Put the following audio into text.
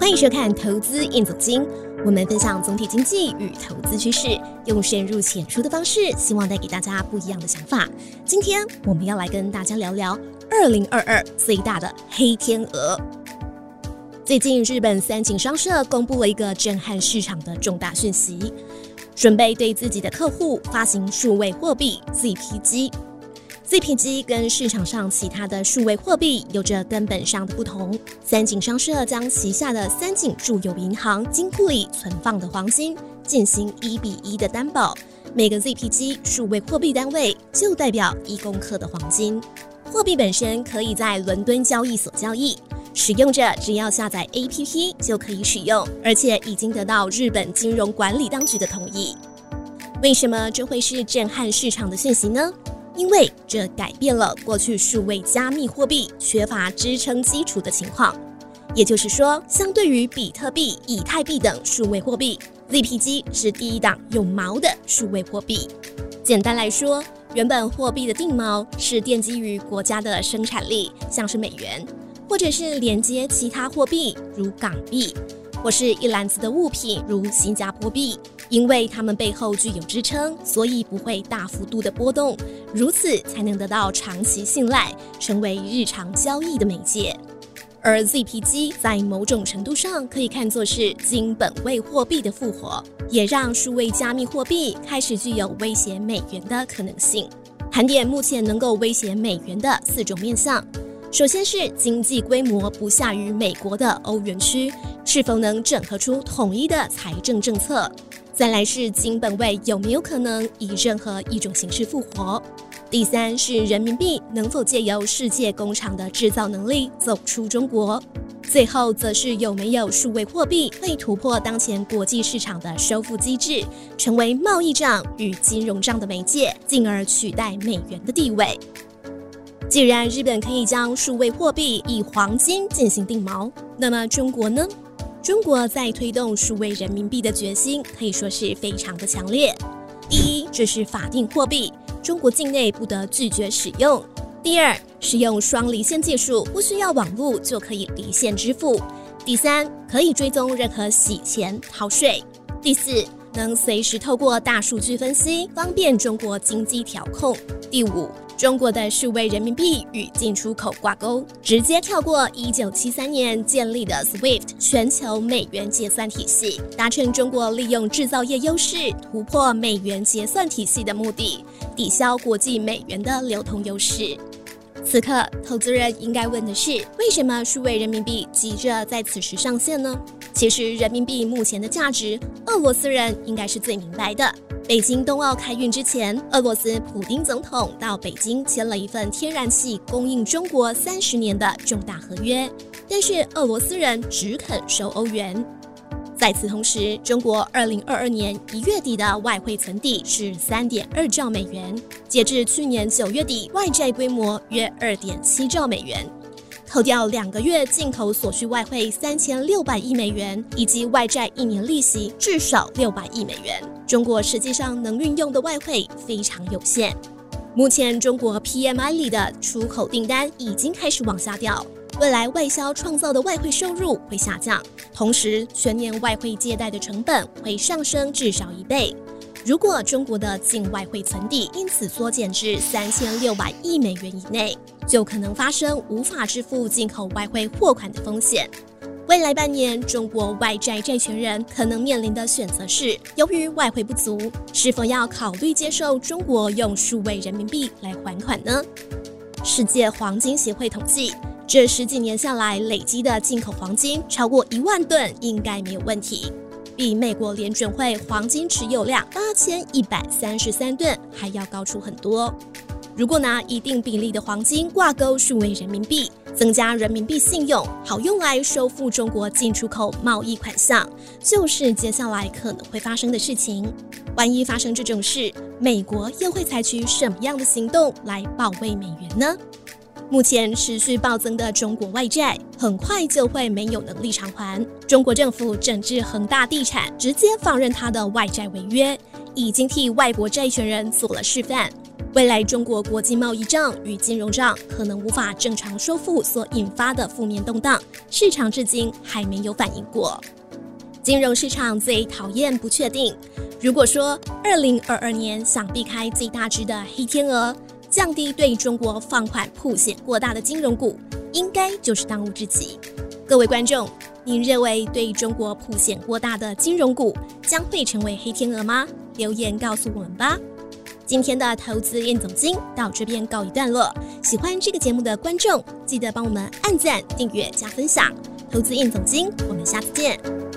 欢迎收看《投资硬总经》，我们分享总体经济与投资趋势，用深入浅出的方式，希望带给大家不一样的想法。今天我们要来跟大家聊聊二零二二最大的黑天鹅。最近，日本三井商社公布了一个震撼市场的重大讯息，准备对自己的客户发行数位货币 ZPG。ZPG 跟市场上其他的数位货币有着根本上的不同。三井商社将旗下的三井住友银行金库里存放的黄金进行一比一的担保，每个 ZPG 数位货币单位就代表一公克的黄金。货币本身可以在伦敦交易所交易，使用者只要下载 APP 就可以使用，而且已经得到日本金融管理当局的同意。为什么这会是震撼市场的讯息呢？因为这改变了过去数位加密货币缺乏支撑基础的情况，也就是说，相对于比特币、以太币等数位货币，ZPG 是第一档有锚的数位货币。简单来说，原本货币的定锚是奠基于国家的生产力，像是美元，或者是连接其他货币，如港币。或是一篮子的物品，如新加坡币，因为它们背后具有支撑，所以不会大幅度的波动，如此才能得到长期信赖，成为日常交易的媒介。而 ZPG 在某种程度上可以看作是金本位货币的复活，也让数位加密货币开始具有威胁美元的可能性。盘点目前能够威胁美元的四种面向。首先是经济规模不下于美国的欧元区，是否能整合出统一的财政政策？再来是金本位有没有可能以任何一种形式复活？第三是人民币能否借由世界工厂的制造能力走出中国？最后则是有没有数位货币会突破当前国际市场的收复机制，成为贸易账与金融账的媒介，进而取代美元的地位？既然日本可以将数位货币以黄金进行定锚，那么中国呢？中国在推动数位人民币的决心可以说是非常的强烈。第一，这是法定货币，中国境内不得拒绝使用；第二，使用双离线技术，不需要网络就可以离线支付；第三，可以追踪任何洗钱逃税；第四，能随时透过大数据分析，方便中国经济调控；第五。中国的数位人民币与进出口挂钩，直接跳过一九七三年建立的 SWIFT 全球美元结算体系，达成中国利用制造业优势突破美元结算体系的目的，抵消国际美元的流通优势。此刻，投资人应该问的是：为什么数位人民币急着在此时上线呢？其实，人民币目前的价值，俄罗斯人应该是最明白的。北京冬奥开运之前，俄罗斯普京总统到北京签了一份天然气供应中国三十年的重大合约，但是俄罗斯人只肯收欧元。在此同时，中国二零二二年一月底的外汇存底是三点二兆美元，截至去年九月底，外债规模约二点七兆美元。扣掉两个月进口所需外汇三千六百亿美元，以及外债一年利息至少六百亿美元，中国实际上能运用的外汇非常有限。目前中国 PMI 里的出口订单已经开始往下掉，未来外销创造的外汇收入会下降，同时全年外汇借贷的成本会上升至少一倍。如果中国的境外汇存底因此缩减至三千六百亿美元以内，就可能发生无法支付进口外汇货款的风险。未来半年，中国外债债权人可能面临的选择是：由于外汇不足，是否要考虑接受中国用数位人民币来还款呢？世界黄金协会统计，这十几年下来累积的进口黄金超过一万吨，应该没有问题。比美国联准会黄金持有量八千一百三十三吨还要高出很多。如果拿一定比例的黄金挂钩数位人民币，增加人民币信用，好用来收复中国进出口贸易款项，就是接下来可能会发生的事情。万一发生这种事，美国又会采取什么样的行动来保卫美元呢？目前持续暴增的中国外债，很快就会没有能力偿还。中国政府整治恒大地产，直接放任他的外债违约，已经替外国债权人做了示范。未来中国国际贸易账与金融账可能无法正常收复所引发的负面动荡，市场至今还没有反应过。金融市场最讨厌不确定。如果说二零二二年想避开最大只的黑天鹅，降低对中国放款铺险过大的金融股，应该就是当务之急。各位观众，您认为对中国铺险过大的金融股将会成为黑天鹅吗？留言告诉我们吧。今天的投资燕总经到这边告一段落。喜欢这个节目的观众，记得帮我们按赞、订阅、加分享。投资燕总经，我们下次见。